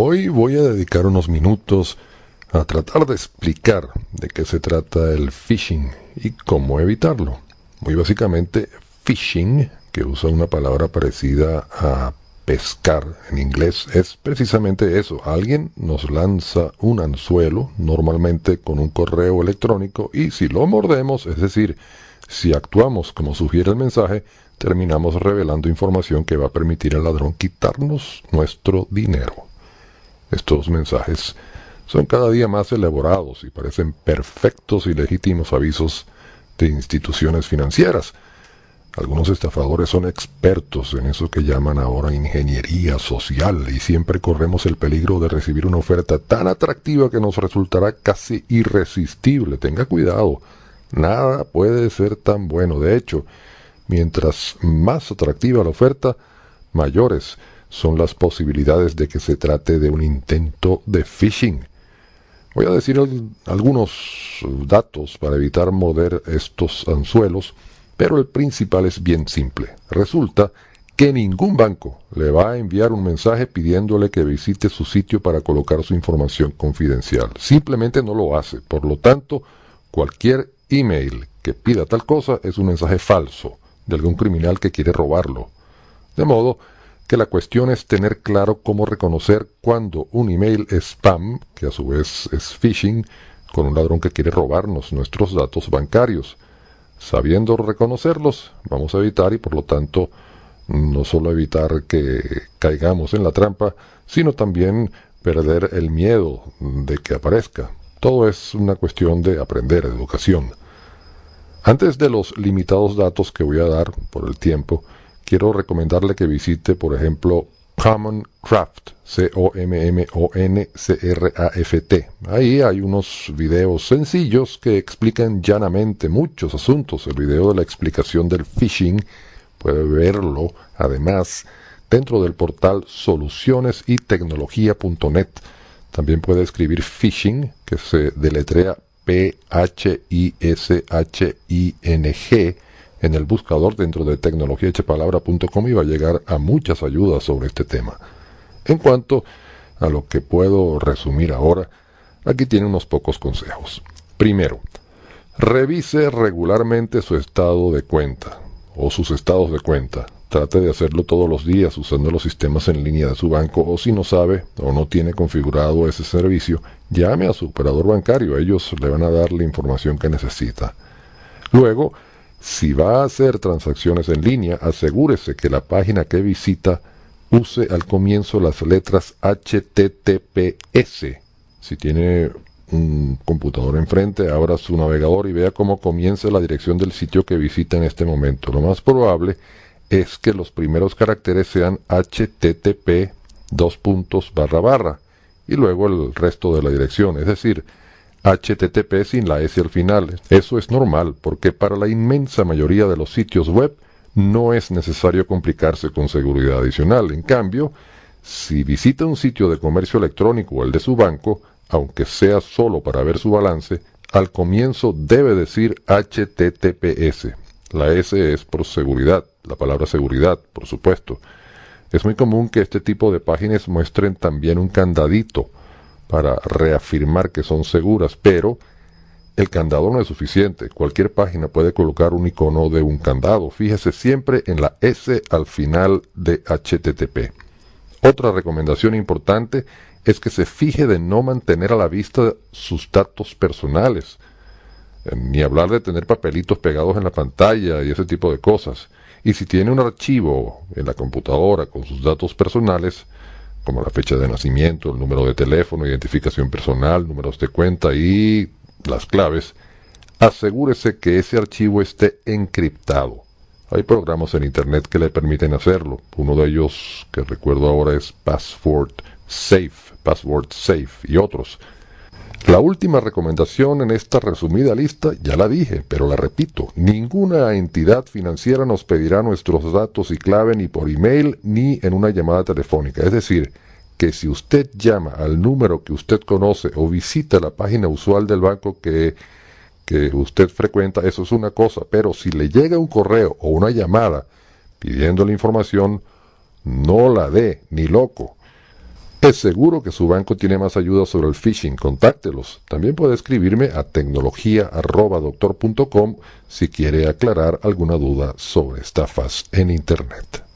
Hoy voy a dedicar unos minutos a tratar de explicar de qué se trata el phishing y cómo evitarlo. Muy básicamente, phishing, que usa una palabra parecida a pescar en inglés, es precisamente eso. Alguien nos lanza un anzuelo, normalmente con un correo electrónico, y si lo mordemos, es decir, si actuamos como sugiere el mensaje, terminamos revelando información que va a permitir al ladrón quitarnos nuestro dinero. Estos mensajes son cada día más elaborados y parecen perfectos y legítimos avisos de instituciones financieras. Algunos estafadores son expertos en eso que llaman ahora ingeniería social y siempre corremos el peligro de recibir una oferta tan atractiva que nos resultará casi irresistible. Tenga cuidado, nada puede ser tan bueno. De hecho, mientras más atractiva la oferta, mayores son las posibilidades de que se trate de un intento de phishing. Voy a decir algunos datos para evitar morder estos anzuelos, pero el principal es bien simple. Resulta que ningún banco le va a enviar un mensaje pidiéndole que visite su sitio para colocar su información confidencial. Simplemente no lo hace. Por lo tanto, cualquier email que pida tal cosa es un mensaje falso de algún criminal que quiere robarlo. De modo que la cuestión es tener claro cómo reconocer cuando un email es spam, que a su vez es phishing, con un ladrón que quiere robarnos nuestros datos bancarios. Sabiendo reconocerlos, vamos a evitar y por lo tanto no solo evitar que caigamos en la trampa, sino también perder el miedo de que aparezca. Todo es una cuestión de aprender, educación. Antes de los limitados datos que voy a dar por el tiempo, quiero recomendarle que visite, por ejemplo, Common Craft, C-O-M-M-O-N-C-R-A-F-T. Ahí hay unos videos sencillos que explican llanamente muchos asuntos. El video de la explicación del phishing puede verlo, además, dentro del portal soluciones y tecnología.net. También puede escribir phishing, que se deletrea P-H-I-S-H-I-N-G en el buscador dentro de tecnologiaechepalabra.com y va a llegar a muchas ayudas sobre este tema. En cuanto a lo que puedo resumir ahora, aquí tiene unos pocos consejos. Primero, revise regularmente su estado de cuenta o sus estados de cuenta. Trate de hacerlo todos los días usando los sistemas en línea de su banco o si no sabe o no tiene configurado ese servicio, llame a su operador bancario. Ellos le van a dar la información que necesita. Luego, si va a hacer transacciones en línea, asegúrese que la página que visita use al comienzo las letras HTTPS. Si tiene un computador enfrente, abra su navegador y vea cómo comienza la dirección del sitio que visita en este momento. Lo más probable es que los primeros caracteres sean HTTP dos puntos barra barra y luego el resto de la dirección, es decir, HTTP sin la S al final. Eso es normal porque para la inmensa mayoría de los sitios web no es necesario complicarse con seguridad adicional. En cambio, si visita un sitio de comercio electrónico o el de su banco, aunque sea solo para ver su balance, al comienzo debe decir HTTPS. La S es por seguridad, la palabra seguridad, por supuesto. Es muy común que este tipo de páginas muestren también un candadito para reafirmar que son seguras, pero el candado no es suficiente. Cualquier página puede colocar un icono de un candado. Fíjese siempre en la S al final de HTTP. Otra recomendación importante es que se fije de no mantener a la vista sus datos personales, eh, ni hablar de tener papelitos pegados en la pantalla y ese tipo de cosas. Y si tiene un archivo en la computadora con sus datos personales, como la fecha de nacimiento, el número de teléfono, identificación personal, números de cuenta y las claves, asegúrese que ese archivo esté encriptado. Hay programas en Internet que le permiten hacerlo. Uno de ellos que recuerdo ahora es Password Safe, Password Safe y otros. La última recomendación en esta resumida lista ya la dije, pero la repito, ninguna entidad financiera nos pedirá nuestros datos y clave ni por email ni en una llamada telefónica. Es decir, que si usted llama al número que usted conoce o visita la página usual del banco que, que usted frecuenta, eso es una cosa, pero si le llega un correo o una llamada pidiendo la información, no la dé, ni loco. Es seguro que su banco tiene más ayuda sobre el phishing. Contáctelos. También puede escribirme a tecnología.doctor.com si quiere aclarar alguna duda sobre estafas en Internet.